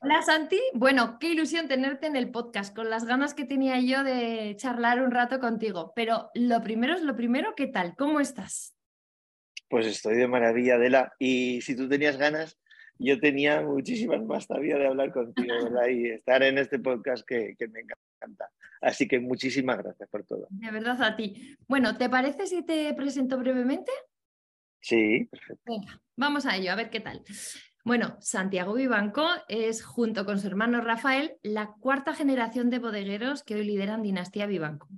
Hola Santi, bueno, qué ilusión tenerte en el podcast, con las ganas que tenía yo de charlar un rato contigo. Pero lo primero es lo primero, ¿qué tal? ¿Cómo estás? Pues estoy de maravilla, Adela. Y si tú tenías ganas, yo tenía muchísimas más todavía de hablar contigo, ¿verdad? Y estar en este podcast que, me encanta. Así que muchísimas gracias por todo. De verdad a ti. Bueno, ¿te parece si te presento brevemente? Sí, perfecto. Venga, vamos a ello, a ver qué tal. Bueno, Santiago Vivanco es, junto con su hermano Rafael, la cuarta generación de bodegueros que hoy lideran Dinastía Vivanco.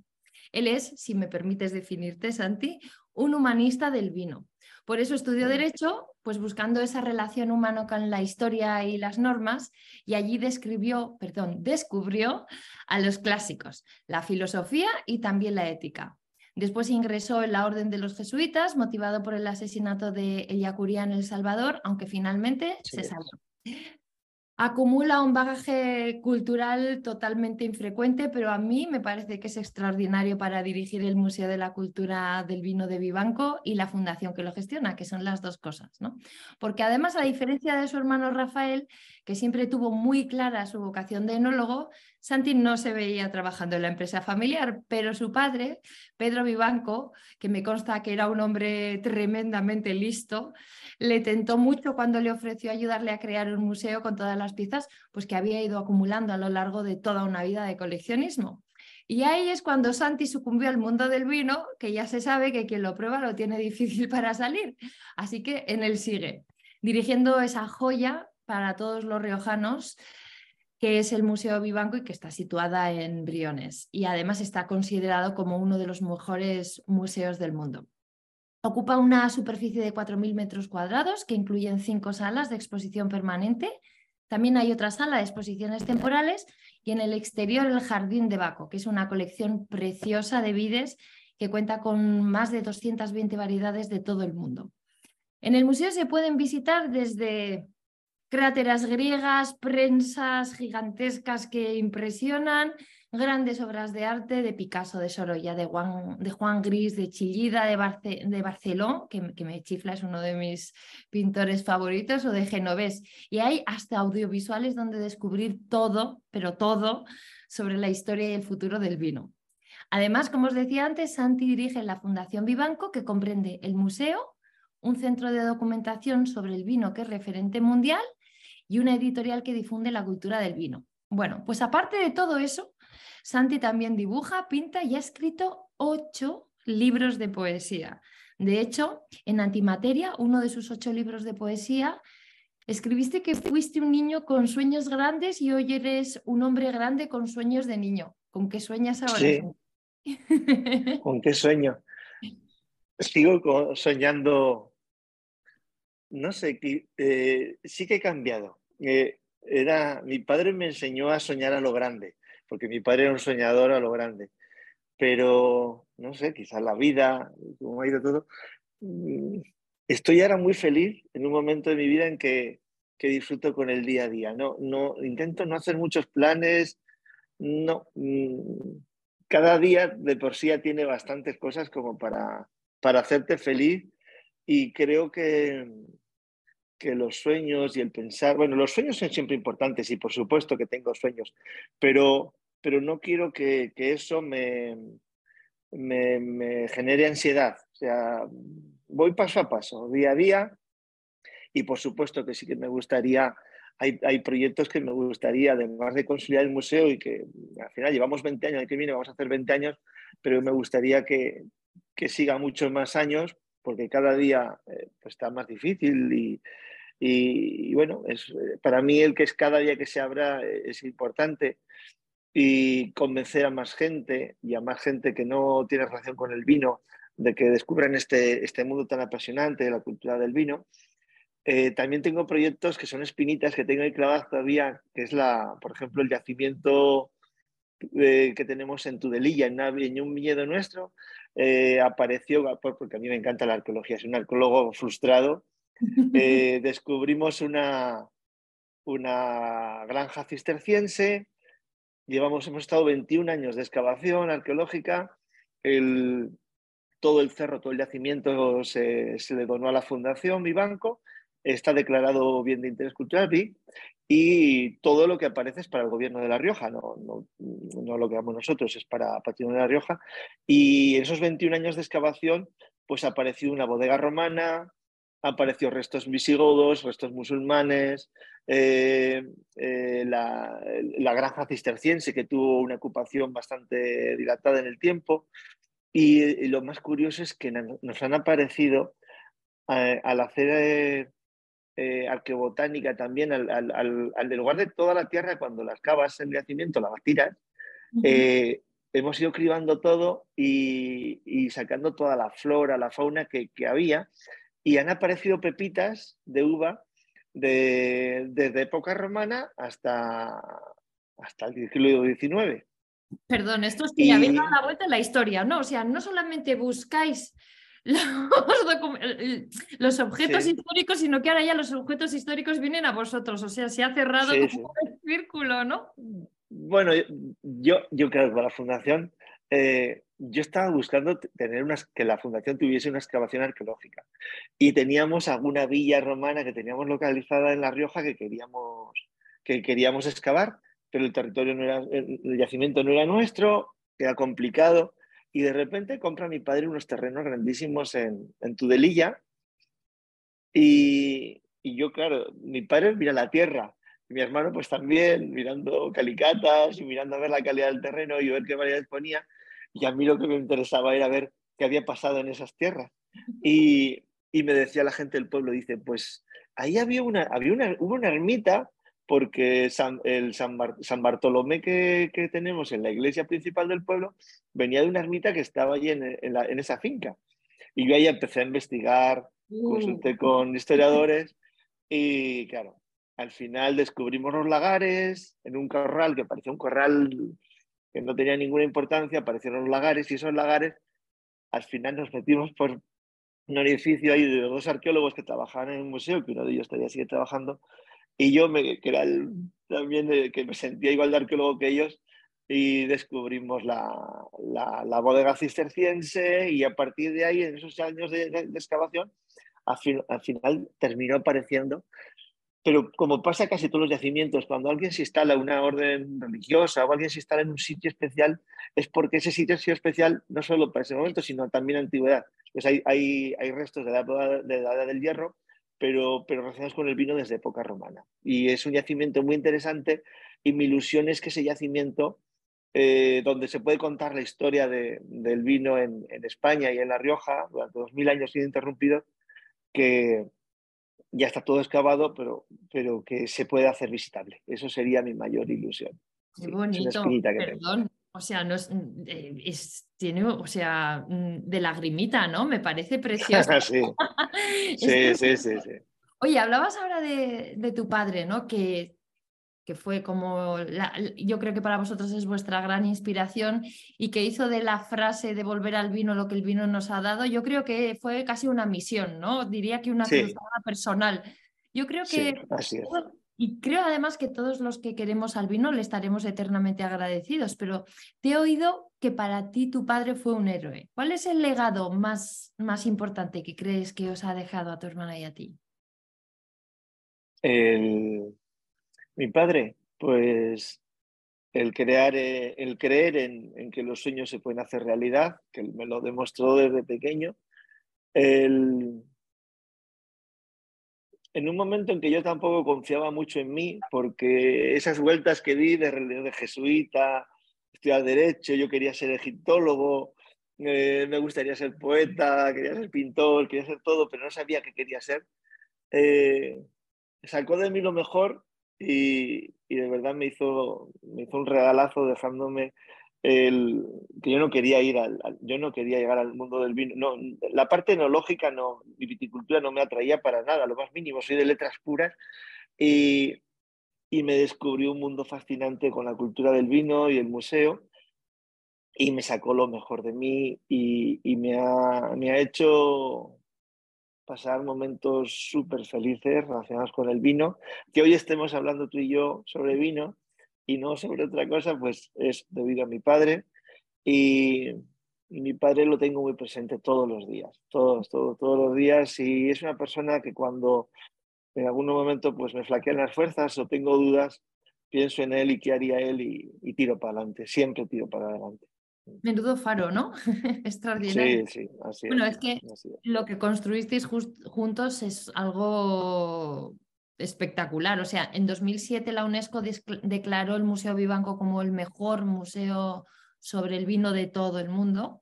Él es, si me permites definirte, Santi, un humanista del vino. Por eso estudió Derecho, pues buscando esa relación humana con la historia y las normas, y allí describió, perdón, descubrió a los clásicos, la filosofía y también la ética. Después ingresó en la Orden de los Jesuitas, motivado por el asesinato de Ellacuría en El Salvador, aunque finalmente se salvó acumula un bagaje cultural totalmente infrecuente, pero a mí me parece que es extraordinario para dirigir el Museo de la Cultura del Vino de Vivanco y la fundación que lo gestiona, que son las dos cosas. ¿no? Porque además, a diferencia de su hermano Rafael, que siempre tuvo muy clara su vocación de enólogo, Santi no se veía trabajando en la empresa familiar, pero su padre, Pedro Vivanco, que me consta que era un hombre tremendamente listo, le tentó mucho cuando le ofreció ayudarle a crear un museo con todas las piezas pues, que había ido acumulando a lo largo de toda una vida de coleccionismo. Y ahí es cuando Santi sucumbió al mundo del vino, que ya se sabe que quien lo prueba lo tiene difícil para salir. Así que en él sigue, dirigiendo esa joya para todos los riojanos que es el Museo Vivanco y que está situada en Briones. Y además está considerado como uno de los mejores museos del mundo. Ocupa una superficie de 4.000 metros cuadrados que incluyen cinco salas de exposición permanente. También hay otra sala de exposiciones temporales y en el exterior el Jardín de Baco, que es una colección preciosa de vides que cuenta con más de 220 variedades de todo el mundo. En el museo se pueden visitar desde cráteras griegas, prensas gigantescas que impresionan, grandes obras de arte de Picasso, de Sorolla, de Juan, de Juan Gris, de Chillida, de, Barceló, que, que, me chifla, es uno de mis pintores favoritos, o de Genovés. Y hay hasta audiovisuales donde descubrir todo, pero todo, sobre la historia y el futuro del vino. Además, como os decía antes, Santi dirige la Fundación Vivanco, que comprende el museo, un centro de documentación sobre el vino que es referente mundial y una editorial que difunde la cultura del vino. Bueno, pues aparte de todo eso, Santi también dibuja, pinta y ha escrito ocho libros de poesía. De hecho, en Antimateria, uno de sus ocho libros de poesía, escribiste que fuiste un niño con sueños grandes y hoy eres un hombre grande con sueños de niño. ¿Con qué sueñas ahora? Sí. ¿Con qué sueño? Sigo soñando, no sé, eh, sí que he cambiado. Eh, era, mi padre me enseñó a soñar a lo grande, porque mi padre era un soñador a lo grande. Pero, no sé, quizás la vida, como ha ido todo, mm, estoy ahora muy feliz en un momento de mi vida en que, que disfruto con el día a día. No, no, intento no hacer muchos planes, no. Mm, cada día de por sí ya tiene bastantes cosas como para, para hacerte feliz y creo que, que los sueños y el pensar, bueno, los sueños son siempre importantes y por supuesto que tengo sueños, pero, pero no quiero que, eso me, me, genere ansiedad. O sea, voy paso a paso, día a día y por supuesto que sí que me gustaría, hay, hay proyectos que me gustaría, además de consolidar el museo y que al final llevamos 20 años, el que viene vamos a hacer 20 años, pero me gustaría que, que siga muchos más años porque cada día eh, pues está más difícil y, y, bueno, es, eh, para mí el que es cada día que se abra eh, es importante y convencer a más gente y a más gente que no tiene relación con el vino de que descubran este, este mundo tan apasionante de la cultura del vino. Eh, también tengo proyectos que son espinitas que tengo ahí clavadas todavía, que es la, por ejemplo, el yacimiento que tenemos en Tudelilla, en, un viñedo nuestro, apareció, porque a mí me encanta la arqueología, soy un arqueólogo frustrado, descubrimos una, una granja cisterciense, llevamos, hemos estado 21 años de excavación arqueológica, el, todo el cerro, todo el yacimiento se, le donó a la Fundación Vivanco está declarado bien de interés cultural y todo lo que aparece es para el gobierno de La Rioja, no, no, lo que damos nosotros, es para Patrimonio de La Rioja. Y en esos 21 años de excavación, pues apareció una bodega romana, apareció restos visigodos, restos musulmanes, eh, eh, la, granja cisterciense que tuvo una ocupación bastante dilatada en el tiempo. Y, lo más curioso es que nos han aparecido eh, al hacer eh, arqueobotánica también, al, al, lugar de toda la tierra, cuando las cavas en yacimiento, las tiras, hemos ido cribando todo y, sacando toda la flora, la fauna que, había, y han aparecido pepitas de uva de, desde época romana hasta, hasta el siglo XIX. Perdón, esto es que ya habéis dado la vuelta en la historia, ¿no? O sea, no solamente buscáis los, objetos históricos, sino que ahora ya los objetos históricos vienen a vosotros. O sea, se ha cerrado como el círculo, ¿no? Bueno, yo, yo creo que para la fundación, eh, yo estaba buscando tener que la fundación tuviese una excavación arqueológica. Y teníamos alguna villa romana que teníamos localizada en La Rioja que queríamos, que queríamos excavar, pero el territorio no era, el yacimiento no era nuestro, era complicado. Y de repente compra mi padre unos terrenos grandísimos en, en Tudelilla. Y, y, yo, claro, mi padre mira la tierra. Mi hermano, pues también, mirando calicatas y mirando a ver la calidad del terreno y ver qué variedades ponía. Y a mí lo que me interesaba era ver qué había pasado en esas tierras. Y, y me decía la gente del pueblo, dice, pues ahí había una, había una, hubo una ermita porque San, el San, Bartolomé que, tenemos en la iglesia principal del pueblo venía de una ermita que estaba allí en, esa finca. Y yo ahí empecé a investigar, consulté con historiadores y claro, al final descubrimos los lagares en un corral que parecía un corral que no tenía ninguna importancia, aparecieron los lagares y esos lagares, al final nos metimos por un edificio ahí de dos arqueólogos que trabajaban en un museo, que uno de ellos todavía sigue trabajando, y yo, me, que era también que me sentía igual de arqueólogo que ellos, y descubrimos la, la, bodega cisterciense y a partir de ahí, en esos años de, excavación, al, final terminó apareciendo. Pero como pasa casi todos los yacimientos, cuando alguien se instala una orden religiosa o alguien se instala en un sitio especial, es porque ese sitio ha sido especial no solo para ese momento, sino también antigüedad. Pues hay, hay, hay restos de la, de la edad del hierro pero, pero relacionados con el vino desde época romana. Y es un yacimiento muy interesante y mi ilusión es que ese yacimiento, eh, donde se puede contar la historia del vino en, España y en La Rioja durante dos mil años ininterrumpidos, que ya está todo excavado, pero, pero que se puede hacer visitable. Eso sería mi mayor ilusión. Qué bonito, perdón. O sea, no eh, es, tiene, o sea, mm, de lagrimita, ¿no? Me parece precioso. sí. sí, sí, sí, Oye, hablabas ahora de, tu padre, ¿no? Que, que fue como, yo creo que para vosotros es vuestra gran inspiración y que hizo de la frase de volver al vino lo que el vino nos ha dado, yo creo que fue casi una misión, ¿no? Diría que una cruzada personal. Yo creo que así y creo además que todos los que queremos al vino le estaremos eternamente agradecidos, pero te he oído que para ti tu padre fue un héroe. ¿Cuál es el legado más, más importante que crees que os ha dejado a tu hermana y a ti? Mi padre, pues el, crear, eh, el creer en, que los sueños se pueden hacer realidad, que me lo demostró desde pequeño, el, en un momento en que yo tampoco confiaba mucho en mí, porque esas vueltas que di de, de jesuita, estudiar derecho, yo quería ser egiptólogo, eh, me gustaría ser poeta, quería ser pintor, quería ser todo, pero no sabía qué quería ser. Eh, sacó de mí lo mejor y, y, de verdad me hizo, me hizo un regalazo dejándome el, que yo no quería ir al, yo no quería llegar al mundo del vino. No, la parte enológica no, viticultura no me atraía para nada, lo más mínimo, soy de letras puras y, y me descubrí un mundo fascinante con la cultura del vino y el museo y me sacó lo mejor de mí y, y me, ha, me ha hecho pasar momentos súper felices relacionados con el vino. Que hoy estemos hablando tú y yo sobre vino y no sobre otra cosa, pues es debido a mi padre. Y, mi padre lo tengo muy presente todos los días, todos, todos, todos los días. Y es una persona que cuando en algún momento pues me flaquean las fuerzas o tengo dudas, pienso en él y qué haría él y, y tiro para adelante, siempre tiro para adelante. Menudo faro, ¿no? Extraordinario. Sí, sí, así Bueno, es que lo que construisteis juntos es algo espectacular. O sea, en 2007 la UNESCO declaró el Museo Vivanco como el mejor museo sobre el vino de todo el mundo.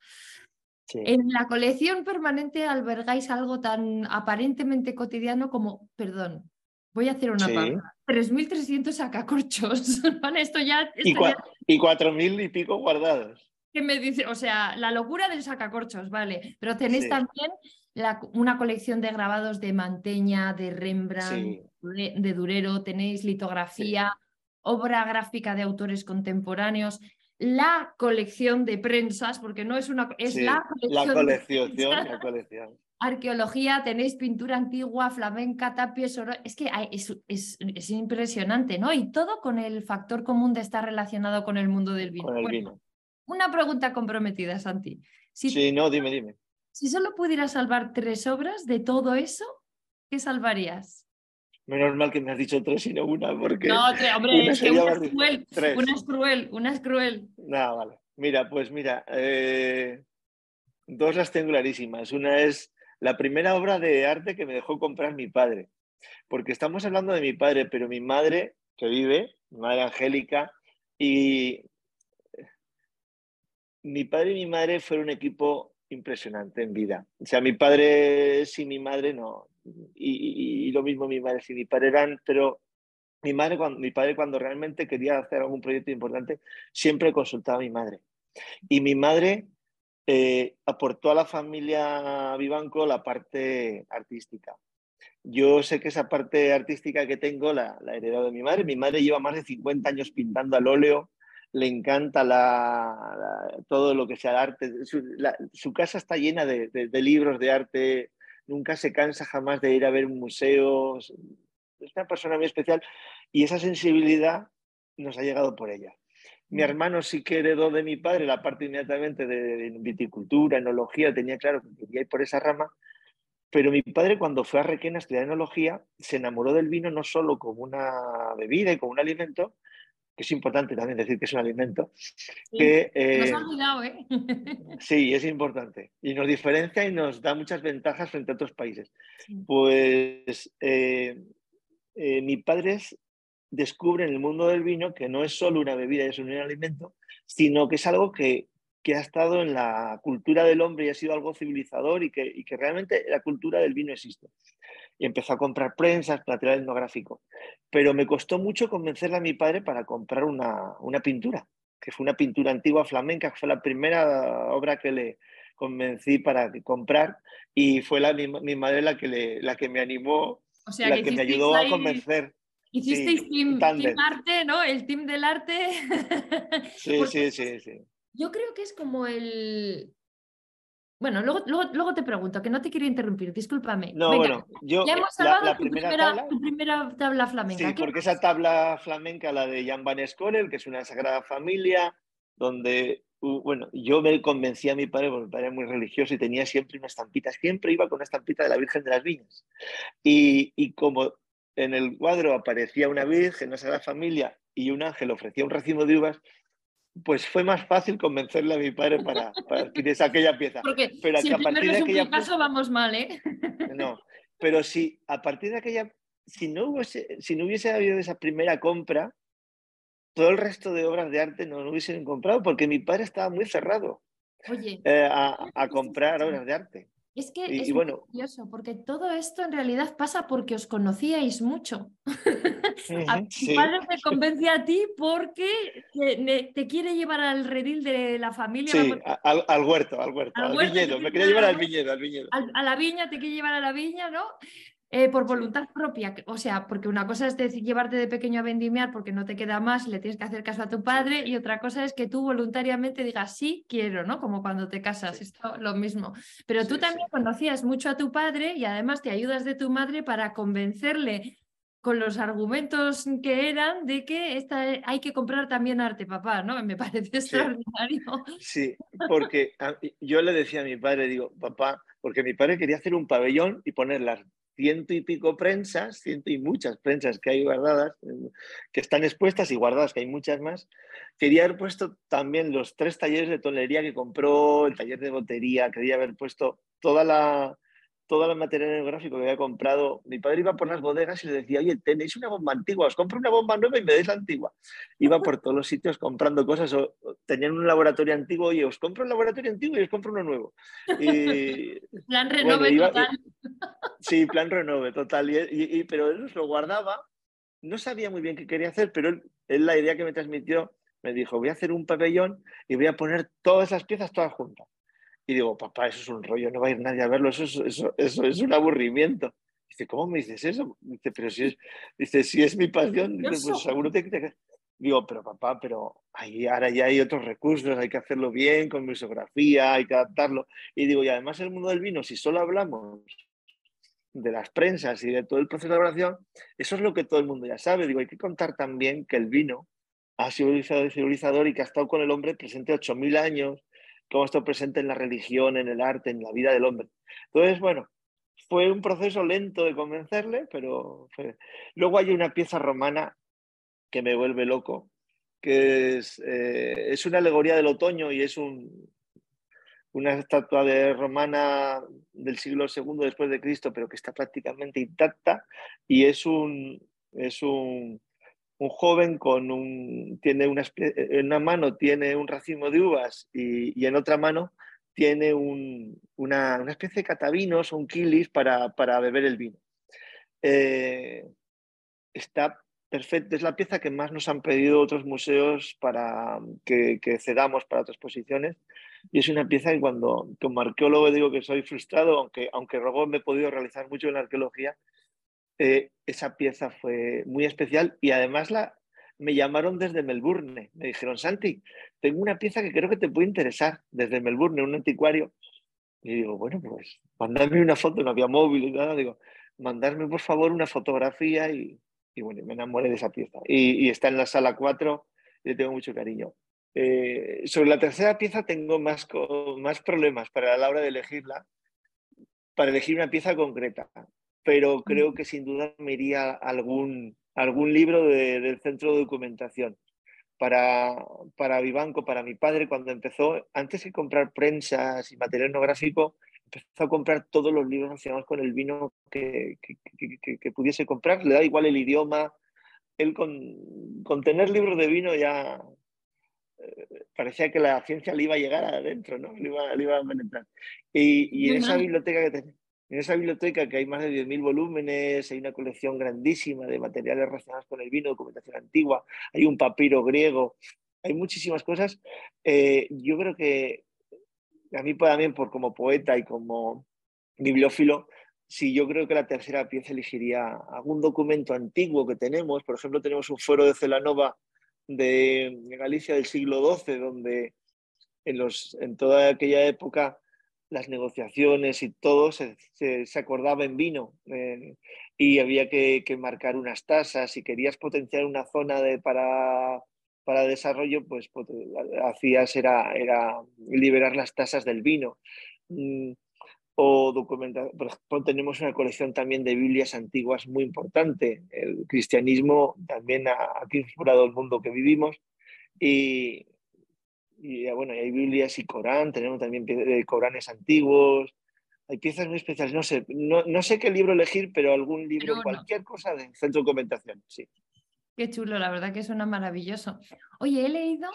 En la colección permanente albergáis algo tan aparentemente cotidiano como, perdón, voy a hacer una pausa. 3.300 sacacorchos. Esto ya, y, ya... y 4.000 y pico guardados que me dice, o sea, la locura del sacacorchos, vale, pero tenéis también una colección de grabados de Manteña, de Rembrandt, de, Durero, tenéis litografía, obra gráfica de autores contemporáneos, la colección de prensas, porque no es una, es la colección. La colección, Arqueología, tenéis pintura antigua, flamenca, tapies, oro. Es que es, es, impresionante, ¿no? Y todo con el factor común de estar relacionado con el mundo del vino. Con el vino. Una pregunta comprometida, Santi. Si, sí, no, dime, dime. Si solo pudieras salvar tres obras de todo eso, ¿qué salvarías? Menos mal que me has dicho tres y no una, porque. No, hombre, es que una es, cruel, una es cruel. Una es cruel, No, vale. Mira, pues mira, eh, dos las tengo clarísimas. Una es la primera obra de arte que me dejó comprar mi padre. Porque estamos hablando de mi padre, pero mi madre, que vive, mi madre Angélica, y mi padre y mi madre fueron un equipo impresionante en vida. O sea, mi padre sin mi madre no. Y, lo mismo mi madre sin mi padre eran, pero mi, madre, cuando, mi padre cuando realmente quería hacer algún proyecto importante, siempre consultaba a mi madre. Y mi madre eh, aportó a la familia Vivanco la parte artística. Yo sé que esa parte artística que tengo la, la he heredado de mi madre. Mi madre lleva más de 50 años pintando al óleo, le encanta la, todo lo que sea arte. Su, casa está llena de, libros de arte, nunca se cansa jamás de ir a ver museos. Es una persona muy especial y esa sensibilidad nos ha llegado por ella. Mi mm. hermano sí que heredó de mi padre la parte inmediatamente de, viticultura, enología, tenía claro que quería ir por esa rama, pero mi padre cuando fue a Requena a estudiar enología se enamoró del vino no solo como una bebida y como un alimento, que es importante también decir que es un alimento. que, nos ha eh, olvidado, ¿eh? sí, es importante. Y nos diferencia y nos da muchas ventajas frente a otros países. Pues eh, eh, mis padres descubren en el mundo del vino que no es solo una bebida y es un alimento, sino que es algo que, que, ha estado en la cultura del hombre y ha sido algo civilizador y que, y que realmente la cultura del vino existe y empezó a comprar prensas, material etnográfico. Pero me costó mucho convencerle a mi padre para comprar una, una pintura, que fue una pintura antigua flamenca, que fue la primera obra que le convencí para comprar y fue la, mi, madre la que, le, la que me animó, la que, me ayudó a convencer. Hicisteis team, arte, ¿no? El team del arte. sí, sí, sí, sí. Yo creo que es como el, bueno, luego, luego, te pregunto, que no te quiero interrumpir, discúlpame. No, bueno, yo. Ya hemos hablado la, de tu primera, tabla, tu primera, tabla, flamenca. Sí, porque esa tabla flamenca, la de Jan van Scorel, que es una sagrada familia, donde, bueno, yo me convencí a mi padre, porque mi padre era muy religioso y tenía siempre una estampita, siempre iba con una estampita de la Virgen de las Viñas. Y, y como en el cuadro aparecía una Virgen, una sagrada familia y un ángel ofrecía un racimo de uvas, pues fue más fácil convencerle a mi padre para, para adquirir aquella pieza. Porque pero si a partir de aquella vamos mal, ¿eh? No, pero si a partir de aquella, si no hubiese, si no hubiese habido esa primera compra, todo el resto de obras de arte no lo hubiesen comprado porque mi padre estaba muy cerrado Oye, eh, a, a, comprar obras de arte. Es que es bueno, curioso, porque todo esto en realidad pasa porque os conocíais mucho. a tu padre te convence a ti porque te, quiere llevar al redil de la familia. Sí, al, huerto, al huerto, al, viñedo. Me quería llevar al viñedo, al viñedo. a la viña, te quiere llevar a la viña, ¿no? Eh, por voluntad propia, o sea, porque una cosa es decir, llevarte de pequeño a vendimiar porque no te queda más, le tienes que hacer caso a tu padre, y otra cosa es que tú voluntariamente digas sí, quiero, ¿no? Como cuando te casas, esto lo mismo. Pero tú también conocías mucho a tu padre y además te ayudas de tu madre para convencerle con los argumentos que eran de que esta, hay que comprar también arte, papá, ¿no? Me parece extraordinario. Sí, porque yo le decía a mi padre, digo, papá, porque mi padre quería hacer un pabellón y poner las ciento y pico prensas, ciento y muchas prensas que hay guardadas, que están expuestas y guardadas, que hay muchas más. Quería haber puesto también los tres talleres de tonelería que compró, el taller de botería, quería haber puesto toda la, toda la material gráfico que había comprado. Mi padre iba por las bodegas y le decía, oye, tenéis una bomba antigua, os compro una bomba nueva y me deis la antigua. Iba por todos los sitios comprando cosas, o, tenían un laboratorio antiguo, y os compro un laboratorio antiguo y os compro uno nuevo. Y, plan renove total. sí, plan renove total. Y, pero él lo guardaba, no sabía muy bien qué quería hacer, pero él, él la idea que me transmitió me dijo, voy a hacer un pabellón y voy a poner todas las piezas todas juntas. Y digo, papá, eso es un rollo, no va a ir nadie a verlo, eso es, eso, es un aburrimiento. Dice, ¿cómo me dices eso? Dice, pero si es, dice, si es mi pasión, pues seguro que te... Digo, pero papá, pero ahí, ahora ya hay otros recursos, hay que hacerlo bien, con misografía, hay que adaptarlo. Y digo, y además el mundo del vino, si solo hablamos de las prensas y de todo el proceso de elaboración, eso es lo que todo el mundo ya sabe. Digo, hay que contar también que el vino ha sido civilizador y que ha estado con el hombre presente 8.000 años, cómo esto presente en la religión, en el arte, en la vida del hombre. Entonces, bueno, fue un proceso lento de convencerle, pero luego hay una pieza romana que me vuelve loco, que es, eh, una alegoría del otoño y es un, una estatua de romana del siglo II después de Cristo, pero que está prácticamente intacta y es un, es un, un joven con un, tiene una, en una mano tiene un racimo de uvas y, en otra mano tiene una, especie de catavinos o un kilis para, beber el vino. Eh, está perfecto, es la pieza que más nos han pedido otros museos para que, cedamos para otras exposiciones y es una pieza que cuando como arqueólogo digo que soy frustrado, aunque, aunque luego me he podido realizar mucho en la arqueología, eh, esa pieza fue muy especial y además la, me llamaron desde Melbourne. Me dijeron, Santi, tengo una pieza que creo que te puede interesar desde Melbourne, un anticuario. Y digo, bueno, pues mandadme una foto, no había móvil nada. Digo, mandarme por favor una fotografía y, bueno, me enamoré de esa pieza. Y, está en la sala 4 y le tengo mucho cariño. Eh, sobre la tercera pieza tengo más, más problemas para la hora de elegirla, para elegir una pieza concreta pero creo que sin duda me iría algún, algún libro del centro de documentación. Para, para Vivanco, para mi padre, cuando empezó, antes de comprar prensas y material etnográfico, empezó a comprar todos los libros relacionados con el vino que, que, pudiese comprar, le da igual el idioma. Él con, con tener libros de vino ya eh, parecía que la ciencia le iba a llegar adentro, ¿no? Le iba, le iba a penetrar. Y, y en esa biblioteca que tenía en esa biblioteca, que hay más de 10.000 volúmenes, hay una colección grandísima de materiales relacionados con el vino, documentación antigua, hay un papiro griego, hay muchísimas cosas. Eh, yo creo que a mí también, por como poeta y como bibliófilo, sí, yo creo que la tercera pieza elegiría algún documento antiguo que tenemos. Por ejemplo, tenemos un fuero de Celanova de, Galicia del siglo XII, donde en, los, en toda aquella época las negociaciones y todo se, se, acordaba en vino eh, y había que, que, marcar unas tasas. Si querías potenciar una zona de, para, para desarrollo, pues, pues hacías era, era liberar las tasas del vino. Mm, o documentar, por ejemplo, tenemos una colección también de Biblias antiguas muy importante. El cristianismo también ha, ha el mundo que vivimos y, y bueno, hay Biblias y Corán, tenemos también Coranes antiguos, hay piezas muy especiales. No sé, no, sé qué libro elegir, pero algún libro, cualquier cosa de centro de comentación, sí. Qué chulo, la verdad que suena maravilloso. Oye, he leído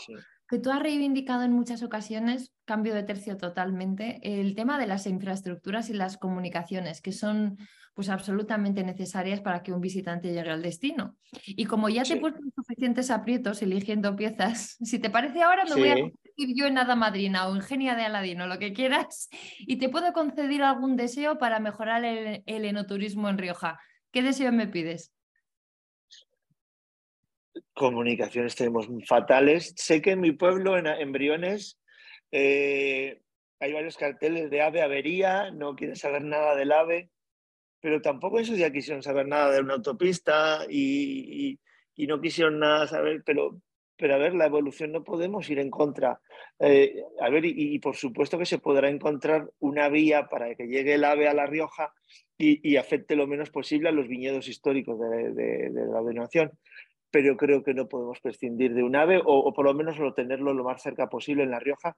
que tú has reivindicado en muchas ocasiones, cambio de tercio totalmente, el tema de las infraestructuras y las comunicaciones, que son pues absolutamente necesarias para que un visitante llegue al destino. Y como ya te he puesto suficientes aprietos eligiendo piezas, si te parece ahora me voy a convertir yo en Hada Madrina o en Genia de Aladino, lo que quieras, y te puedo conceder algún deseo para mejorar el, enoturismo en Rioja. ¿Qué deseo me pides? Comunicaciones tenemos fatales. Sé que en mi pueblo, en, Briones, eh, hay varios carteles de ave avería, no quieren saber nada del ave pero tampoco en su día quisieron saber nada de una autopista y, no quisieron nada saber, pero, pero a ver, la evolución no podemos ir en contra. Eh, a ver, y, por supuesto que se podrá encontrar una vía para que llegue el ave a La Rioja y, afecte lo menos posible a los viñedos históricos de, la denominación. Pero creo que no podemos prescindir de un ave o, o por lo menos lo tenerlo lo más cerca posible en La Rioja,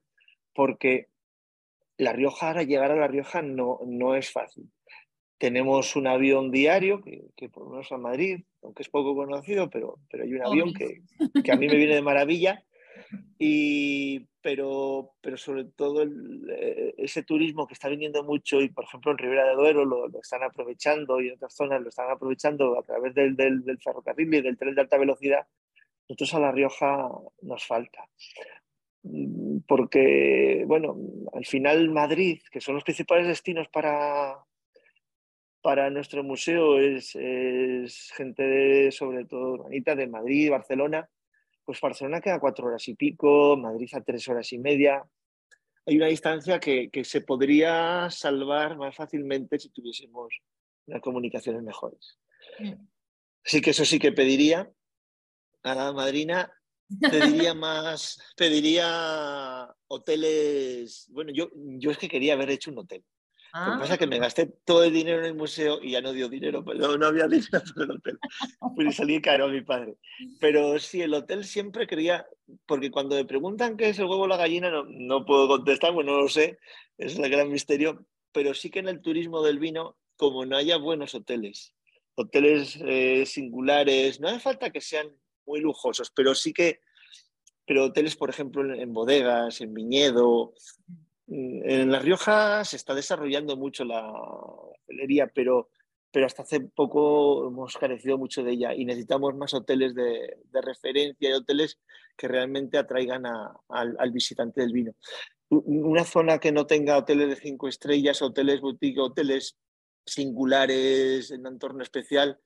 porque La Rioja, ahora llegar a La Rioja no, no es fácil. Tenemos un avión diario que, que por lo menos a Madrid, aunque es poco conocido, pero, pero hay un avión que, que, a mí me viene de maravilla. Y, pero, pero sobre todo eh, ese turismo que está viniendo mucho y por ejemplo en Ribera de Duero lo, lo, están aprovechando y en otras zonas lo están aprovechando a través del, del, del ferrocarril y del tren de alta velocidad, nosotros a La Rioja nos falta mm, porque, bueno, al final Madrid, que son los principales destinos para, para nuestro museo es, gente sobre todo urbanita de Madrid, Barcelona. Pues Barcelona queda cuatro horas y pico, Madrid a tres horas y media. Hay una distancia que, se podría salvar más fácilmente si tuviésemos unas comunicaciones mejores. Mm. Así que eso sí que pediría a la madrina pediría más, pediría hoteles. Bueno, yo, yo es que quería haber hecho un hotel. Lo que pasa es que me ah. gasté todo el dinero en el museo y ya no dio dinero, pero no había dinero para el hotel. Fui salí caro a mi padre. Pero sí, el hotel siempre quería, porque cuando me preguntan qué es el huevo o la gallina, no, no puedo contestar, bueno, no lo sé, es el gran misterio, pero sí que en el turismo del vino, como no haya buenos hoteles, hoteles eh, singulares, no hace falta que sean muy lujosos, pero sí que, pero hoteles, por ejemplo, en bodegas, en viñedo, en La Rioja se está desarrollando mucho la hotelería, pero, pero hasta hace poco hemos carecido mucho de ella y necesitamos más hoteles de, referencia y hoteles que realmente atraigan al, visitante del vino. Una zona que no tenga hoteles de cinco estrellas, hoteles boutique, hoteles singulares en un entorno especial,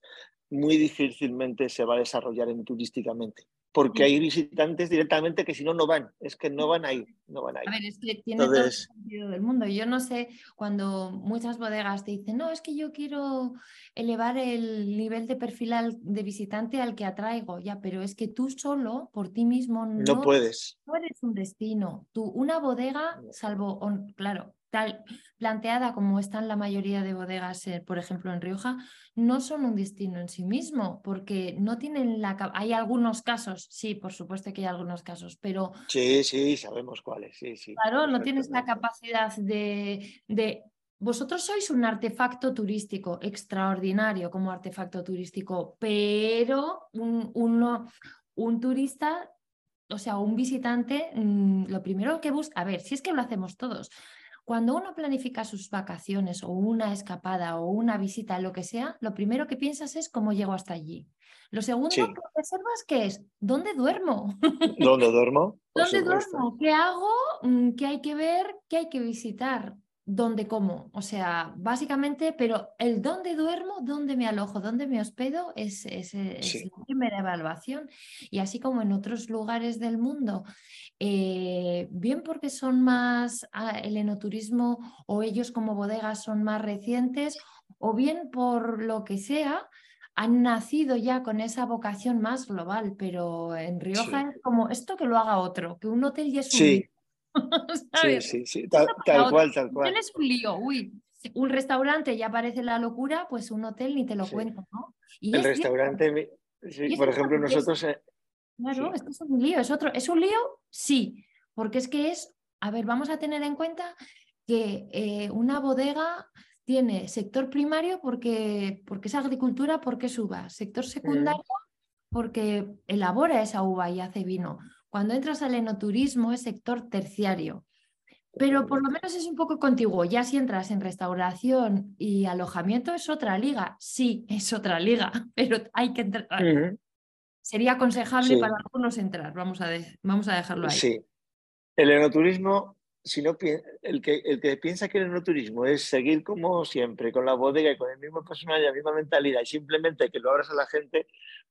muy difícilmente se va a desarrollar en turísticamente porque hay visitantes directamente que si no, no van, es que no van ahí, no van ahí. A ver, es que tiene todo el sentido del mundo. Yo no sé, cuando muchas bodegas te dicen, no, es que yo quiero elevar el nivel de perfil de visitante al que atraigo, ya, pero es que tú solo, por ti mismo, no, puedes. No eres un destino. Tú, una bodega, salvo, claro, tal planteada como están la mayoría de bodegas, eh, por ejemplo en Rioja, no son un destino en sí mismo, porque no tienen la... Hay algunos casos, sí, por supuesto que hay algunos casos, pero... Sí, sí, sabemos cuáles, sí, sí. Claro, no tienes la capacidad de, de... Vosotros sois un artefacto turístico extraordinario como artefacto turístico, pero un, un turista o sea, un visitante, mm, lo primero que busca, a ver, si es que lo hacemos todos, cuando uno planifica sus vacaciones o una escapada o una visita, lo que sea, lo primero que piensas es cómo llego hasta allí. Lo segundo que observas que es, ¿dónde duermo? ¿Dónde duermo? ¿Dónde duermo? ¿Qué hago? Mm, ¿Qué hay que ver? ¿Qué hay que visitar? Dónde como, o sea, básicamente, pero el dónde duermo, dónde me alojo, dónde me hospedo es, es, la primera evaluación. Y así como en otros lugares del mundo, eh, bien porque son más, ah, el enoturismo o ellos como bodegas son más recientes, o bien por lo que sea, han nacido ya con esa vocación más global, pero en Rioja es como esto que lo haga otro, que un hotel ya es un Sí, sí, sí, tal, cual, tal cual. es un lío, uy. Un restaurante ya parece la locura, pues un hotel ni te lo cuento, ¿no? el restaurante, por ejemplo, nosotros... Eh, claro, esto es un lío, es otro, ¿es un lío? Sí, porque es que es, a ver, vamos a tener en cuenta que eh, una bodega tiene sector primario porque, porque es agricultura, porque es uva, sector secundario porque elabora esa uva y hace vino, cuando entras al enoturismo es sector terciario. Pero por lo menos es un poco contiguo. Ya si entras en restauración y alojamiento es otra liga. Sí, es otra liga, pero hay que entrar. Sería aconsejable para algunos entrar. Vamos a, vamos a dejarlo ahí. Sí. El enoturismo el, que, el que piensa que el enoturismo es seguir como siempre, con la bodega y con el mismo personal y la misma mentalidad, y simplemente que lo abras a la gente,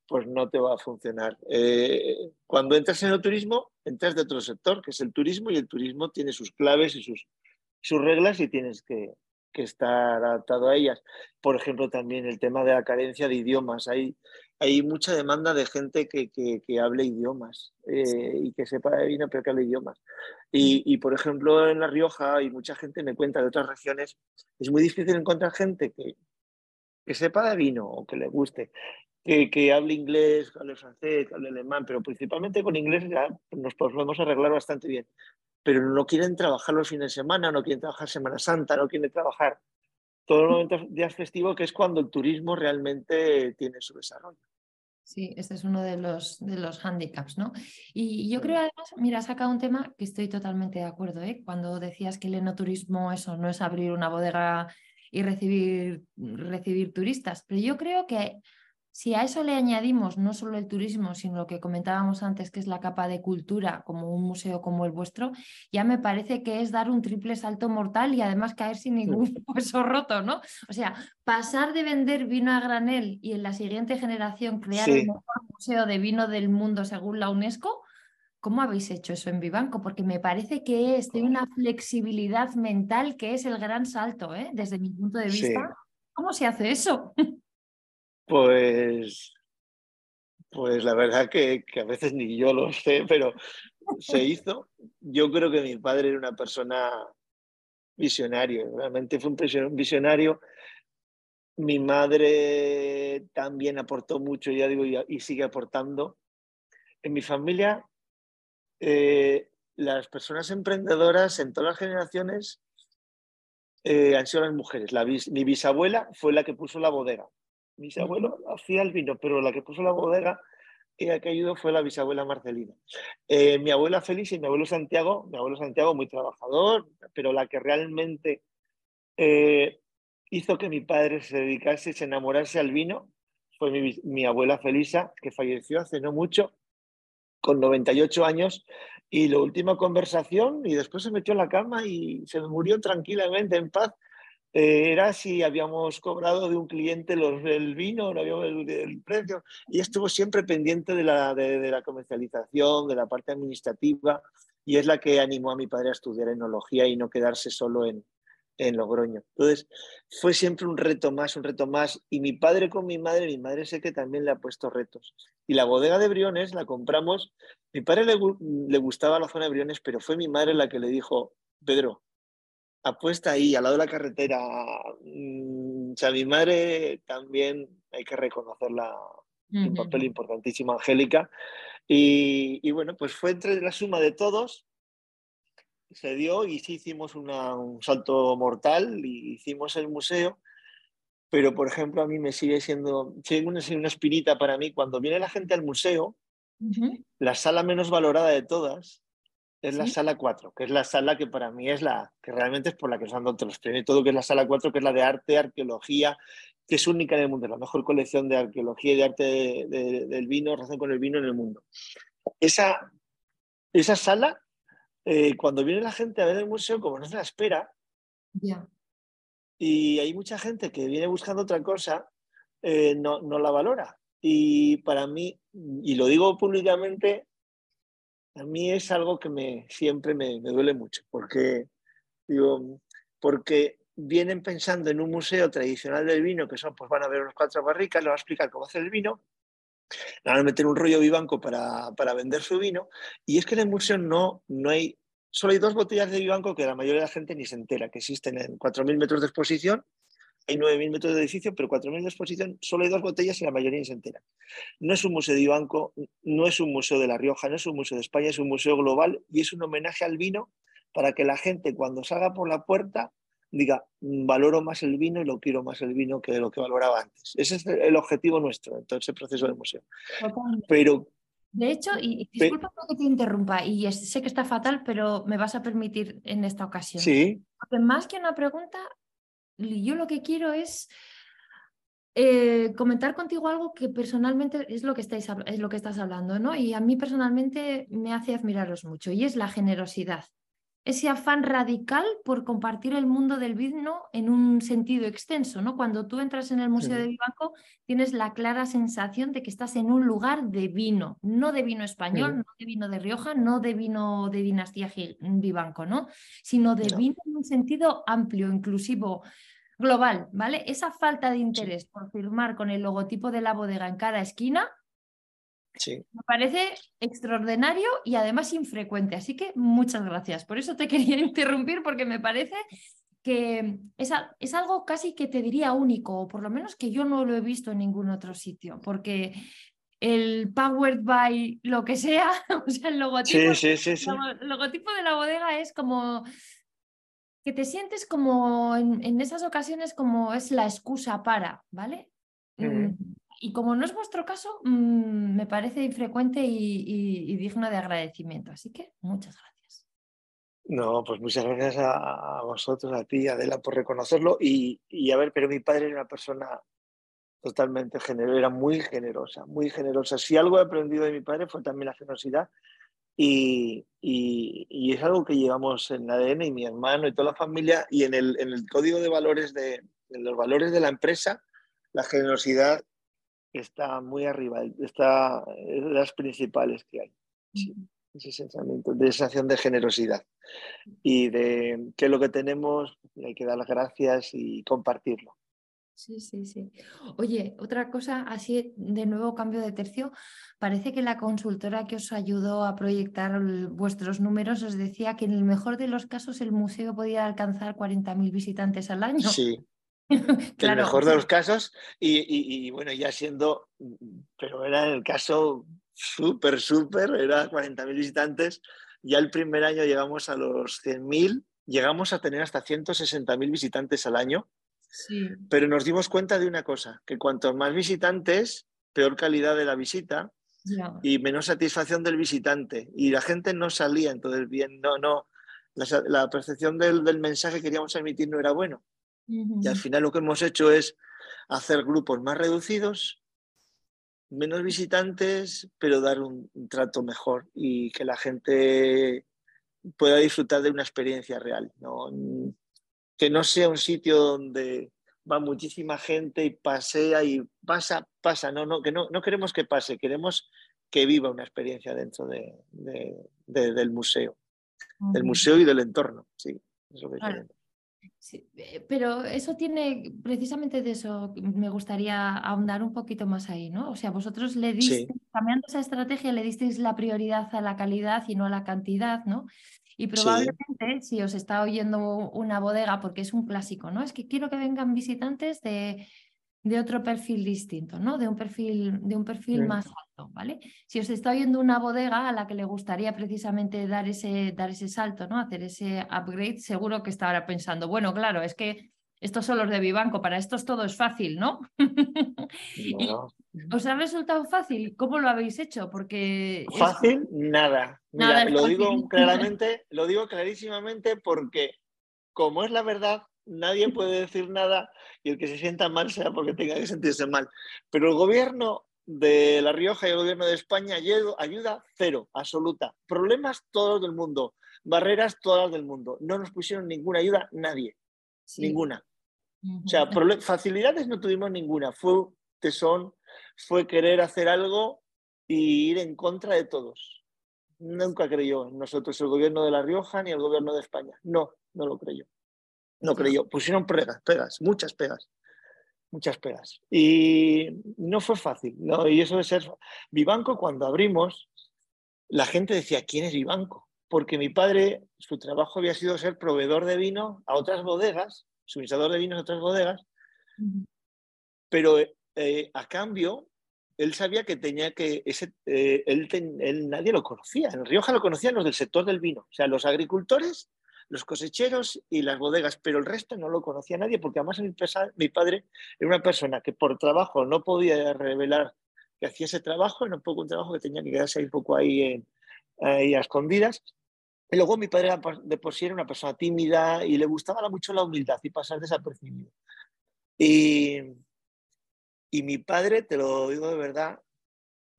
pues no te va a funcionar. Eh, cuando entras en el turismo, entras de otro sector, que es el turismo, y el turismo tiene sus claves y sus, sus reglas y tienes que, que estar adaptado a ellas. Por ejemplo, también el tema de la carencia de idiomas. Hay, hay mucha demanda de gente que, que, hable idiomas eh, y que sepa de vino, pero que hable idiomas. Y, y, por ejemplo, en La Rioja, y mucha gente me cuenta de otras regiones, es muy difícil encontrar gente que, que sepa de vino o que le guste, que, que hable inglés, que hable francés, que hable alemán, pero principalmente con inglés ya nos podemos arreglar bastante bien pero no quieren trabajar los fines de semana, no quieren trabajar Semana Santa, no quieren trabajar todos los días festivos, que es cuando el turismo realmente tiene su desarrollo. Sí, este es uno de los, de los handicaps, ¿no? Y yo creo además, mira, has sacado un tema que estoy totalmente de acuerdo, ¿eh? Cuando decías que el enoturismo, eso no es abrir una bodega y recibir, recibir turistas, pero yo creo que si a eso le añadimos no solo el turismo, sino lo que comentábamos antes, que es la capa de cultura, como un museo como el vuestro, ya me parece que es dar un triple salto mortal y además caer sin ningún hueso roto, ¿no? O sea, pasar de vender vino a granel y en la siguiente generación crear el mejor museo de vino del mundo según la UNESCO, ¿Cómo habéis hecho eso en Vivanco? Porque me parece que es de una flexibilidad mental que es el gran salto, ¿eh? desde mi punto de vista. ¿Cómo se hace eso? Pues, pues la verdad que, a veces ni yo lo sé, pero se hizo. Yo creo que mi padre era una persona visionario, realmente fue un visionario. Mi madre también aportó mucho, ya digo, y, sigue aportando. En mi familia, eh, las personas emprendedoras en todas las generaciones eh, han sido las mujeres. mi bisabuela fue la que puso la bodega. Mis abuelos hacían el vino, pero la que puso la bodega y la que ayudó fue la bisabuela Marcelina. Eh, mi abuela Félix y mi abuelo Santiago, mi abuelo Santiago muy trabajador, pero la que realmente eh, hizo que mi padre se dedicase, se enamorase al vino, fue mi, mi abuela Felisa, que falleció hace no mucho, con 98 años, y la última conversación, y después se metió en la cama y se murió tranquilamente, en paz, eh, era si habíamos cobrado de un cliente los, el vino, no habíamos el, precio, y estuvo siempre pendiente de la, de, la comercialización, de la parte administrativa, y es la que animó a mi padre a estudiar enología y no quedarse solo en, en Logroño. Entonces, fue siempre un reto más, un reto más, y mi padre con mi madre, mi madre sé que también le ha puesto retos. Y la bodega de Briones la compramos, mi padre le, le gustaba la zona de Briones, pero fue mi madre la que le dijo, Pedro, apuesta ahí, al lado de la carretera. Mm, o sea, mi madre también hay que reconocerla, un papel importantísimo, Angélica. Y, bueno, pues fue entre la suma de todos, se dio y sí hicimos un salto mortal y hicimos el museo. Pero, por ejemplo, a mí me sigue siendo, sigue una, una espinita para mí. Cuando viene la gente al museo, la sala menos valorada de todas es la sala 4, que es la sala que para mí es la que realmente es por la que se han dado todos los premios, todo que es la sala 4, que es la de arte, arqueología, que es única en el mundo, la mejor colección de arqueología y de arte del vino, relación con el vino en el mundo. Esa, esa sala, eh, cuando viene la gente a ver el museo, como no se la espera, y hay mucha gente que viene buscando otra cosa, eh, no, no la valora. Y para mí, y lo digo públicamente, a mí es algo que me, siempre me, duele mucho, porque, digo, porque vienen pensando en un museo tradicional del vino, que son, pues van a ver unas cuatro barricas, les van a explicar cómo hacer el vino, van a meter un rollo vivanco para, para vender su vino, y es que en el museo no, no hay, solo hay dos botellas de vivanco que la mayoría de la gente ni se entera, que existen en 4.000 metros de exposición hay 9.000 metros de edificio, pero 4.000 de exposición, solo hay dos botellas y la mayoría se entera. No es un museo de Ibanco, no es un museo de La Rioja, no es un museo de España, es un museo global y es un homenaje al vino para que la gente cuando salga por la puerta diga, mm, valoro más el vino y lo quiero más el vino que lo que valoraba antes. Ese es el objetivo nuestro en todo ese proceso del museo. Pero De hecho, y, disculpa que te interrumpa, y sé que está fatal, pero me vas a permitir en esta ocasión. Sí. Porque más que una pregunta, yo lo que quiero es eh, comentar contigo algo que personalmente es lo que, estáis, es lo que estás hablando, ¿no? Y a mí personalmente me hace admiraros mucho, y es la generosidad ese afán radical por compartir el mundo del vino en un sentido extenso. ¿no? Cuando tú entras en el Museo de Vivanco, tienes la clara sensación de que estás en un lugar de vino, no de vino español, no de vino de Rioja, no de vino de dinastía Vivanco, ¿no? sino de vino en un sentido amplio, inclusivo. Global, ¿vale? Esa falta de interés por firmar con el logotipo de la bodega en cada esquina me parece extraordinario y además infrecuente. Así que muchas gracias. Por eso te quería interrumpir porque me parece que es, es, algo casi que te diría único, o por lo menos que yo no lo he visto en ningún otro sitio, porque el powered by lo que sea, o sea, el logotipo, logotipo de la bodega es como que te sientes como en, esas ocasiones como es la excusa para, ¿vale? Mm, y como no es vuestro caso, mm, me parece infrecuente y, digno de agradecimiento. Así que muchas gracias. No, pues muchas gracias a, vosotros, a ti, Adela, por reconocerlo. Y, a ver, pero mi padre era una persona totalmente generosa, era muy generosa, muy generosa. Si algo he aprendido de mi padre fue también la generosidad. Y, es algo que llevamos en el ADN y mi hermano y toda la familia y en el, código de valores de los valores de la empresa, la generosidad está muy arriba, está de las principales que hay. ese sentimiento de sensación de generosidad y de que lo que tenemos hay que dar las gracias y compartirlo. Sí, sí, sí. Oye, otra cosa, así de nuevo cambio de tercio, parece que la consultora que os ayudó a proyectar vuestros números os decía que en el mejor de los casos el museo podía alcanzar 40.000 visitantes al año. Sí, el mejor de los casos, y, bueno, ya siendo, pero era en el caso súper, súper, era 40.000 visitantes, ya el primer año llegamos a los 100.000, llegamos a tener hasta 160.000 visitantes al año, pero nos dimos cuenta de una cosa, que cuanto más visitantes, peor calidad de la visita y menos satisfacción del visitante, y la gente no salía, entonces bien, no, no, la, percepción del, del mensaje que queríamos emitir no era bueno. Y al final lo que hemos hecho es hacer grupos más reducidos, menos visitantes, pero dar un, trato mejor y que la gente pueda disfrutar de una experiencia real. Que no sea un sitio donde va muchísima gente y pasea y pasa, pasa. No, no, que no, no queremos que pase, queremos que viva una experiencia dentro de, del museo, del museo y del entorno. Sí, es lo que eh, pero eso tiene, precisamente de eso me gustaría ahondar un poquito más ahí, ¿no? O sea, vosotros le disteis, cambiando esa estrategia, le disteis la prioridad a la calidad y no a la cantidad, ¿no? Y probablemente si os está oyendo una bodega, porque es un clásico, ¿no? Es que quiero que vengan visitantes de de otro perfil distinto, ¿no? De un perfil, de un perfil más alto, ¿vale? Si os está oyendo una bodega a la que le gustaría precisamente dar ese, dar ese salto, ¿no? Hacer ese upgrade, seguro que está ahora pensando, bueno, claro, es que estos son los de Vivanco, para estos todo es fácil, ¿no? ¿Os ha resultado fácil? ¿Cómo lo habéis hecho? Porque fácil, nada. Mira, lo digo claramente, lo digo clarísimamente porque como es la verdad, nadie puede decir nada y el que se sienta mal sea porque tenga que sentirse mal. Pero el gobierno de La Rioja y el gobierno de España ayuda cero, absoluta. Problemas todos del mundo, barreras todas del mundo. No nos pusieron ninguna ayuda nadie, ninguna. O sea, facilidades no tuvimos ninguna. Fue tesón, fue querer hacer algo y ir en contra de todos. Nunca creyó en nosotros el gobierno de La Rioja ni el gobierno de España. No, no lo creyó. No creyó. Pusieron pegas, pegas, muchas pegas. Muchas pegas. Y no fue fácil. ¿no? Y eso de ser. Vivanco, cuando abrimos, la gente decía: ¿quién es Vivanco? Porque mi padre, su trabajo había sido ser proveedor de vino a otras bodegas, suministrador de vinos a otras bodegas, pero eh, a cambio él sabía que tenía que, ese, eh, él, él, nadie lo conocía, en Rioja lo conocían los del sector del vino, o sea, los agricultores los cosecheros y las bodegas, pero el resto no lo conocía nadie porque además mi, mi padre era una persona que por trabajo no podía revelar que hacía ese trabajo, era un poco un trabajo que tenía que quedarse ahí un poco ahí, en, ahí a escondidas. Y luego mi padre de por sí era una persona tímida y le gustaba mucho la humildad y pasar desapercibido. Y, y mi padre, te lo digo de verdad,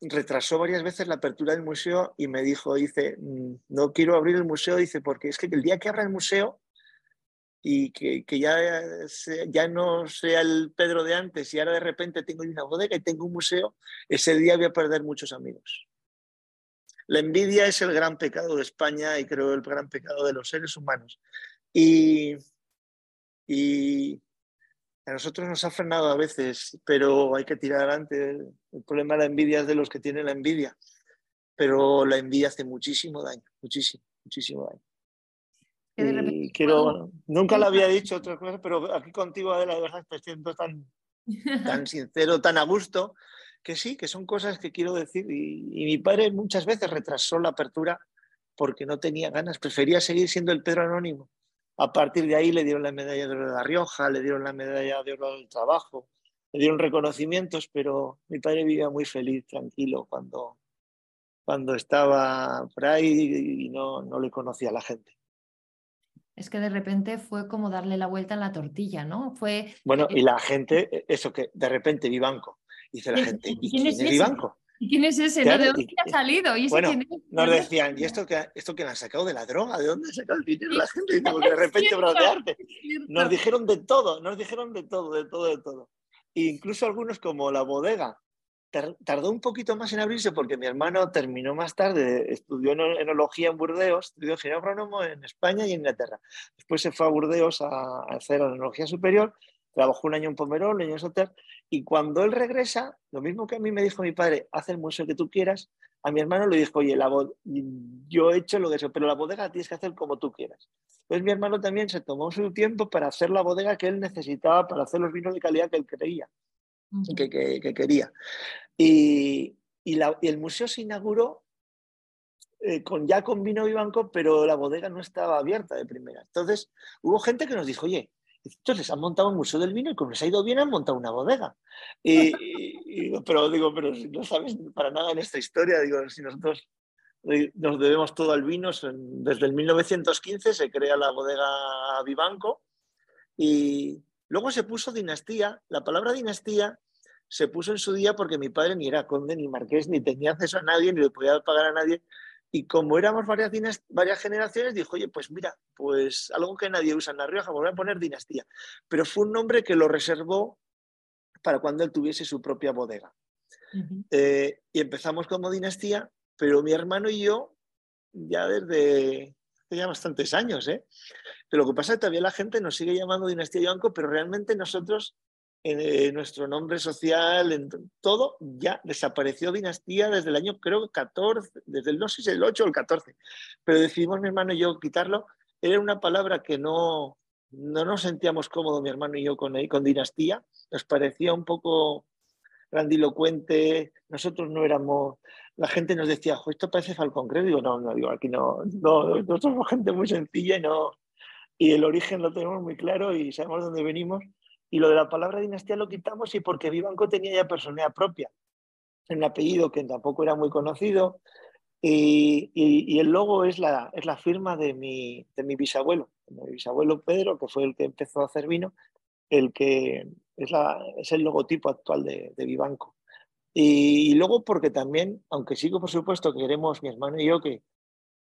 retrasó varias veces la apertura del museo y me dijo, dice, mm, no quiero abrir el museo, dice, porque es que el día que abra el museo y que, que ya, ya no sea el Pedro de antes y ahora de repente tengo una bodega y tengo un museo, ese día voy a perder muchos amigos. La envidia es el gran pecado de España y creo el gran pecado de los seres humanos. Y, y a nosotros nos ha frenado a veces, pero hay que tirar adelante. El problema de la envidia es de los que tienen la envidia, pero la envidia hace muchísimo daño, muchísimo, muchísimo daño. Y quiero, nunca lo había dicho otra cosa, pero aquí contigo, Adela, de verdad, te siento tan, tan sincero, tan a gusto, que sí, que son cosas que quiero decir. Y, y, mi padre muchas veces retrasó la apertura porque no tenía ganas, prefería seguir siendo el Pedro Anónimo. A partir de ahí le dieron la medalla de oro de La Rioja, le dieron la medalla de oro del trabajo, le dieron reconocimientos, pero mi padre vivía muy feliz, tranquilo, cuando, cuando estaba por ahí y no, no le conocía a la gente. Es que de repente fue como darle la vuelta a la tortilla, ¿no? Fue. Bueno, y la gente, eso que de repente Vivanco. Dice la gente, ¿y quién, es, Vivanco? ¿Y quién es ese? ¿De dónde ha salido? ¿Y bueno, nos decían, ¿y esto que, esto que le han sacado de la droga? ¿De dónde ha sacado el dinero la gente? Porque de repente brotearte. Nos dijeron de todo, nos dijeron de todo, de todo, de todo. E incluso algunos como la bodega. Tardó un poquito más en abrirse porque mi hermano terminó más tarde, estudió enología en Burdeos, estudió ingeniero agrónomo en España y en Inglaterra. Después se fue a Burdeos a hacer enología superior Trabajó un año en Pomerol, un año en Soter, y cuando él regresa, lo mismo que a mí me dijo mi padre, haz el museo que tú quieras, a mi hermano le dijo, oye, la yo he hecho lo que sé, pero la bodega tienes que hacer como tú quieras. Entonces mi hermano también se tomó su tiempo para hacer la bodega que él necesitaba para hacer los vinos de calidad que él creía, que, que, quería. Y, y, la, y, el museo se inauguró eh, con, ya con vino vivanco, pero la bodega no estaba abierta de primera. Entonces hubo gente que nos dijo, oye, entonces han montado un museo del vino y como les ha ido bien han montado una bodega. Y, pero digo, pero si no sabes para nada en esta historia, digo, si nosotros nos debemos todo al vino, desde el 1915 se crea la bodega Vivanco y luego se puso dinastía. La palabra dinastía se puso en su día porque mi padre ni era conde ni marqués, ni tenía acceso a nadie, ni le podía pagar a nadie. Y como éramos varias, varias generaciones, dijo, oye, pues mira, pues algo que nadie usa en La Rioja, voy a poner dinastía. Pero fue un nombre que lo reservó para cuando él tuviese su propia bodega. Eh, y empezamos como dinastía, pero mi hermano y yo, ya desde ya bastantes años, ¿eh? Pero lo que pasa es que todavía la gente nos sigue llamando dinastía Yanco, pero realmente nosotros en nuestro nombre social, en todo, ya desapareció dinastía desde el año, creo, 14, desde el, no sé si el 8 o el 14, pero decidimos mi hermano y yo quitarlo. Era una palabra que no, no nos sentíamos cómodos, mi hermano y yo, con, con dinastía. Nos parecía un poco grandilocuente, nosotros no éramos, la gente nos decía, esto parece Falcón digo, no, no, digo, aquí no, no, nosotros somos gente muy sencilla y no, y el origen lo tenemos muy claro y sabemos dónde venimos y lo de la palabra dinastía lo quitamos y porque Vivanco tenía ya personalidad propia. Un apellido que tampoco era muy conocido. Y, el logo es la, es la firma de mi, de mi bisabuelo, mi bisabuelo Pedro, que fue el que empezó a hacer vino, el que es, la, es el logotipo actual de, Vivanco. Y, y, luego porque también, aunque sigo por supuesto queremos mi hermano y yo que,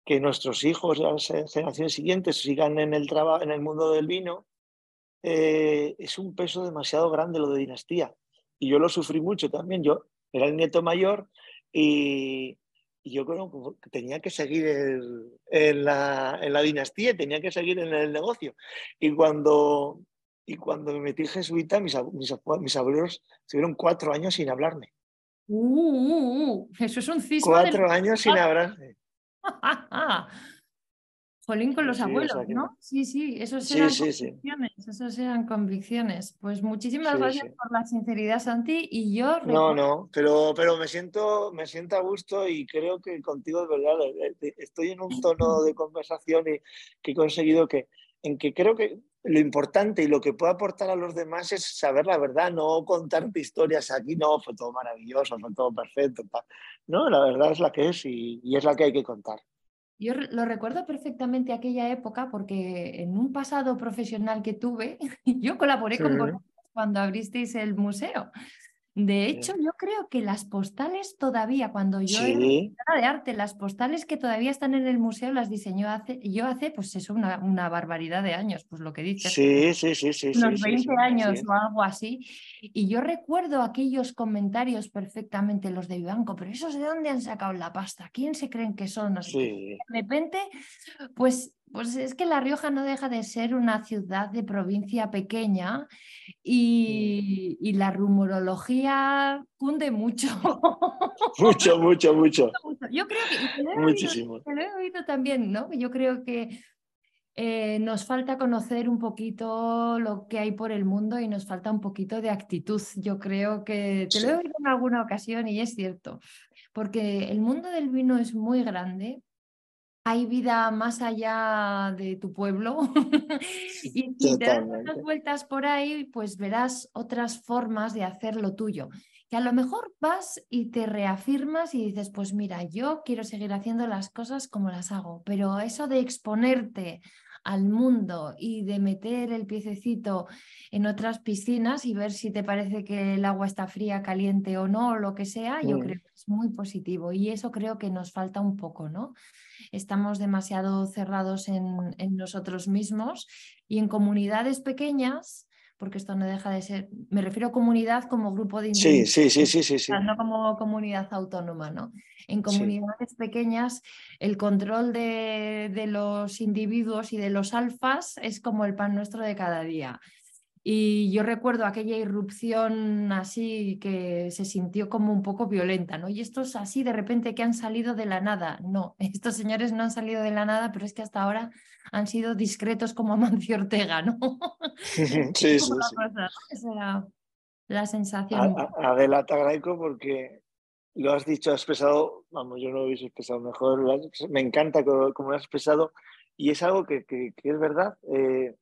que nuestros hijos, las generaciones siguientes, sigan en el, en el mundo del vino, eh, es un peso demasiado grande lo de dinastía. Y yo lo sufrí mucho también. Yo era el nieto mayor y, yo creo que tenía que seguir en, la, en, la, dinastía, tenía que seguir en el negocio. Y cuando, y cuando me metí jesuita, mis, mis, mis abuelos estuvieron cuatro años sin hablarme. Uh, uh, uh. Eso es un cisma. Cuatro años sin hablarme. Jolín con los abuelos, ¿no? Sí, sí, esos eran convicciones, esos eran convicciones. Pues muchísimas gracias por la sinceridad, Santi, y yo... No, no, pero, pero me, siento, me siento a gusto y creo que contigo es verdad, estoy en un tono de conversación y que he conseguido que en que creo que lo importante y lo que puede aportar a los demás es saber la verdad, no contarte historias aquí, no, fue todo maravilloso, fue todo perfecto. No, la verdad es la que es y, es la que hay que contar. Yo lo recuerdo perfectamente aquella época porque en un pasado profesional que tuve, yo colaboré con vosotros cuando abristeis el museo. De hecho, yo creo que las postales todavía, cuando yo sí. era de arte, las postales que todavía están en el museo las diseñó hace, yo hace, pues eso, una, una barbaridad de años, pues lo que dices. Sí, sí, sí, sí. Unos 20 años o algo así. Y yo recuerdo aquellos comentarios perfectamente, los de Vivanco, pero esos de dónde han sacado la pasta, ¿quién se creen que son? De repente, pues pues es que La Rioja no deja de ser una ciudad de provincia pequeña y, la rumorología cunde mucho. mucho, mucho, mucho. Yo creo que, lo Muchísimo. lo he oído también, ¿no? Yo creo que eh, nos falta conocer un poquito lo que hay por el mundo y nos falta un poquito de actitud. Yo creo que te lo he oído en alguna ocasión y es cierto, porque el mundo del vino es muy grande, hay vida más allá de tu pueblo. y si te das unas vueltas por ahí, pues verás otras formas de hacer lo tuyo. Que a lo mejor vas y te reafirmas y dices, pues mira, yo quiero seguir haciendo las cosas como las hago, pero eso de exponerte al mundo y de meter el piececito en otras piscinas y ver si te parece que el agua está fría, caliente o no, o lo que sea, yo creo que es muy positivo y eso creo que nos falta un poco, ¿no? Estamos demasiado cerrados en, en nosotros mismos y en comunidades pequeñas porque esto no deja de ser, me refiero a comunidad como grupo de individuos. Sí, sí, sí, sí, sí, No como comunidad autónoma, ¿no? En comunidades pequeñas el control de, de, los individuos y de los alfas es como el pan nuestro de cada día. Y yo recuerdo aquella irrupción así que se sintió como un poco violenta, ¿no? Y estos así de repente que han salido de la nada. No, estos señores no han salido de la nada, pero es que hasta ahora han sido discretos como Amancio Ortega, ¿no? Sí, sí, sí. Esa era la sensación. Adela, te agradezco porque lo has dicho, has expresado, vamos, yo no lo hubiese expresado mejor, me encanta como lo has expresado y es algo que, que, es verdad. Eh,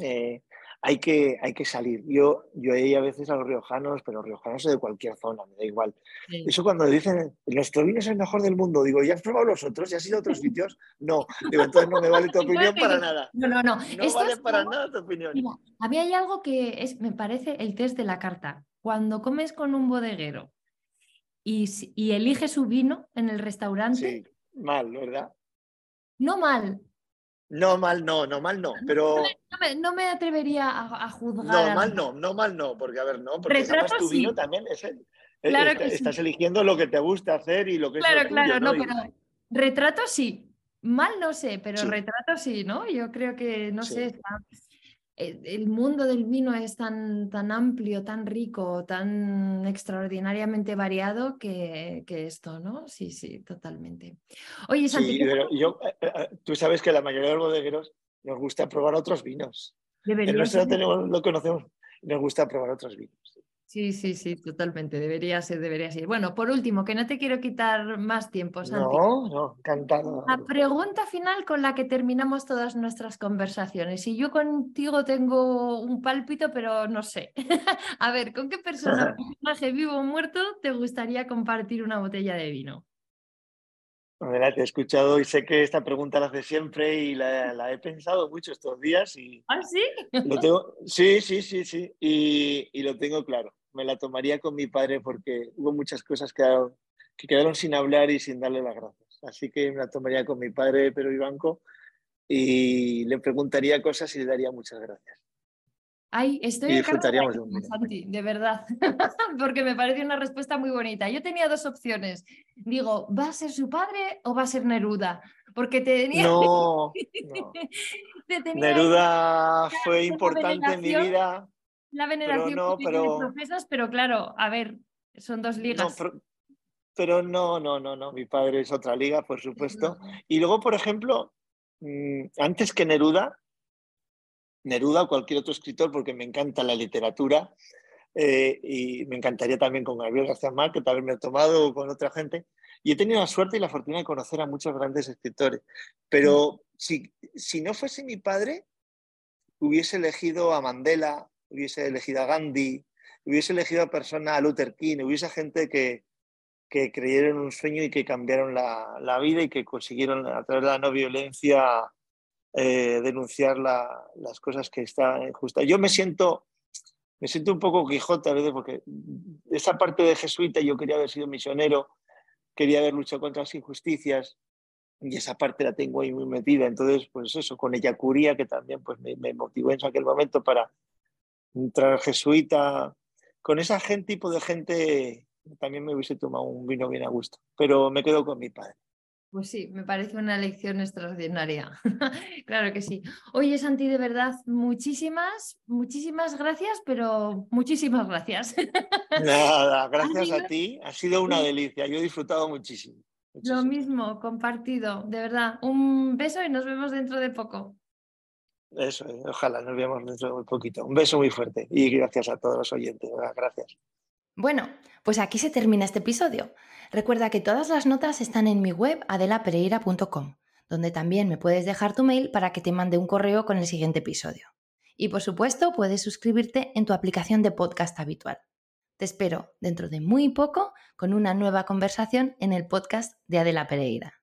eh, hay que, hay que salir. Yo, yo he ido a veces a los riojanos, pero los riojanos de cualquier zona, me da igual. Eso cuando dicen, nuestro vino es el mejor del mundo, digo, ¿ya has probado los otros? ¿Ya has ido a otros sitios? No, digo, entonces no me vale tu opinión para nada. No, no, no. No vale para nada tu opinión. a mí hay algo que es, me parece el test de la carta. Cuando comes con un bodeguero y, y elige su vino en el restaurante. Sí, mal, ¿verdad? No mal, no, mal no, no, mal no, pero... No me, atrevería a, juzgar. No, mal no, no, mal no, porque a ver, no, porque además tu vino también es el, claro estás eligiendo lo que te gusta hacer y lo que claro, es lo Claro, no, pero retrato sí, mal no sé, pero retrato sí, ¿no? Yo creo que, no sé, eh, el mundo del vino es tan, tan amplio, tan rico, tan extraordinariamente variado que, esto, ¿no? Sí, sí, totalmente. Oye, Santi, yo, eh, eh, tú sabes que la mayoría de los bodegueros nos gusta probar otros vinos. En nuestro tenemos, lo conocemos, nos gusta probar otros vinos. Sí, sí, sí, totalmente. Debería ser, debería ser. Bueno, por último, que no te quiero quitar más tiempo, Santi. No, no, encantado. La pregunta final con la que terminamos todas nuestras conversaciones. Y yo contigo tengo un pálpito, pero no sé. A ver, ¿con qué persona, personaje vivo o muerto, te gustaría compartir una botella de vino? Adelante, te he escuchado y sé que esta pregunta la hace siempre y la, he pensado mucho estos días. Y ¿Ah, sí? sí, sí, sí, sí. y lo tengo claro me la tomaría con mi padre porque hubo muchas cosas que quedaron, que quedaron sin hablar y sin darle las gracias. Así que me la tomaría con mi padre, Pedro Ibanco, y le preguntaría cosas y le daría muchas gracias. Ay, estoy disfrutaríamos de, Santi, de verdad, porque me parece una respuesta muy bonita. Yo tenía dos opciones. Digo, ¿va a ser su padre o va a ser Neruda? Porque te tenía... No, Neruda fue importante en mi vida la veneración pero no, pero... profesas, pero claro, a ver, son dos ligas. pero, no, no, no, no. Mi padre es otra liga, por supuesto. Y luego, por ejemplo, mm, antes que Neruda, Neruda o cualquier otro escritor, porque me encanta la literatura, eh, y me encantaría también con Gabriel García Márquez, también me he tomado con otra gente. Y he tenido la suerte y la fortuna de conocer a muchos grandes escritores. Pero si, si no fuese mi padre, hubiese elegido a Mandela, hubiese elegido a Gandhi, hubiese elegido a persona a Luther King, hubiese gente que, que creyeron un sueño y que cambiaron la, vida y que consiguieron a través de la no violencia eh, denunciar las cosas que están injustas. Yo me siento, me siento un poco Quijote a veces porque esa parte de jesuita yo quería haber sido misionero, quería haber luchado contra las injusticias y esa parte la tengo ahí muy metida. Entonces, pues eso, con ella curía, que también pues, me, me motivó en aquel momento para entrar jesuita, con ese tipo de gente también me hubiese tomado un vino bien a gusto, pero me quedo con mi padre. Pues sí, me parece una lección extraordinaria. claro que sí. Oye, Santi, de verdad, muchísimas, muchísimas gracias, pero muchísimas gracias. Nada, gracias a ti. Ha sido una delicia. Yo he disfrutado muchísimo. Lo mismo, compartido. De verdad, un beso y nos vemos dentro de poco. Eso, ojalá nos veamos dentro de muy poquito. Un beso muy fuerte y gracias a todos los oyentes. Gracias. Bueno, pues aquí se termina este episodio. Recuerda que todas las notas están en mi web adelapereira.com, donde también me puedes dejar tu mail para que te mande un correo con el siguiente episodio. Y por supuesto, puedes suscribirte en tu aplicación de podcast habitual. Te espero dentro de muy poco con una nueva conversación en el podcast de Adela Pereira.